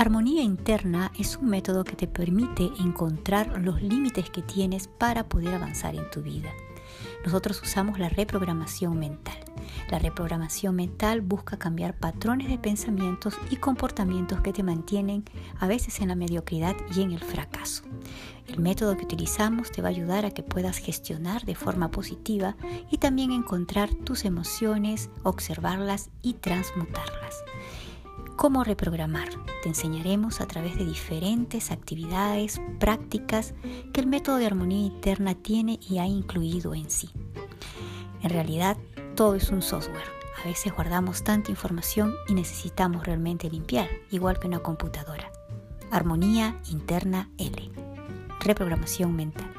Armonía interna es un método que te permite encontrar los límites que tienes para poder avanzar en tu vida. Nosotros usamos la reprogramación mental. La reprogramación mental busca cambiar patrones de pensamientos y comportamientos que te mantienen a veces en la mediocridad y en el fracaso. El método que utilizamos te va a ayudar a que puedas gestionar de forma positiva y también encontrar tus emociones, observarlas y transmutarlas. ¿Cómo reprogramar? Te enseñaremos a través de diferentes actividades, prácticas que el método de armonía interna tiene y ha incluido en sí. En realidad, todo es un software. A veces guardamos tanta información y necesitamos realmente limpiar, igual que una computadora. Armonía interna L. Reprogramación mental.